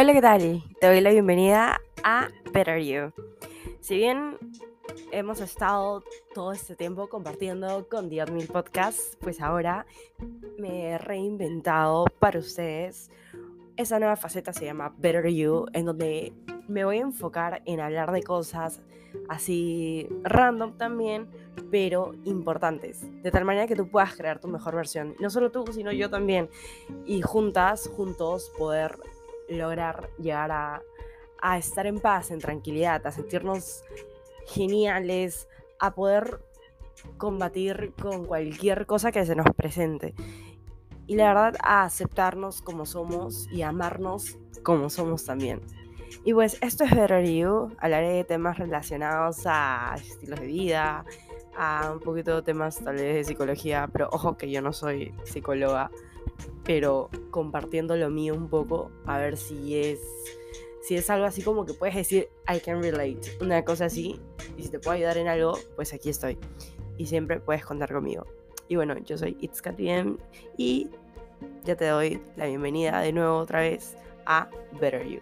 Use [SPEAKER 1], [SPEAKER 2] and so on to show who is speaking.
[SPEAKER 1] Hola, ¿qué tal? Te doy la bienvenida a Better You. Si bien hemos estado todo este tiempo compartiendo con The Mil Podcast, pues ahora me he reinventado para ustedes. Esa nueva faceta se llama Better You, en donde me voy a enfocar en hablar de cosas así random también, pero importantes, de tal manera que tú puedas crear tu mejor versión. No solo tú, sino yo también. Y juntas, juntos, poder lograr llegar a, a estar en paz, en tranquilidad, a sentirnos geniales, a poder combatir con cualquier cosa que se nos presente. Y la verdad, a aceptarnos como somos y amarnos como somos también. Y pues esto es Better You, hablaré de temas relacionados a estilos de vida, a un poquito de temas tal vez de psicología, pero ojo que yo no soy psicóloga, pero compartiendo lo mío un poco, a ver si es, si es algo así como que puedes decir, I can relate, una cosa así, y si te puedo ayudar en algo, pues aquí estoy. Y siempre puedes contar conmigo. Y bueno, yo soy It's KTM y ya te doy la bienvenida de nuevo otra vez a Better You.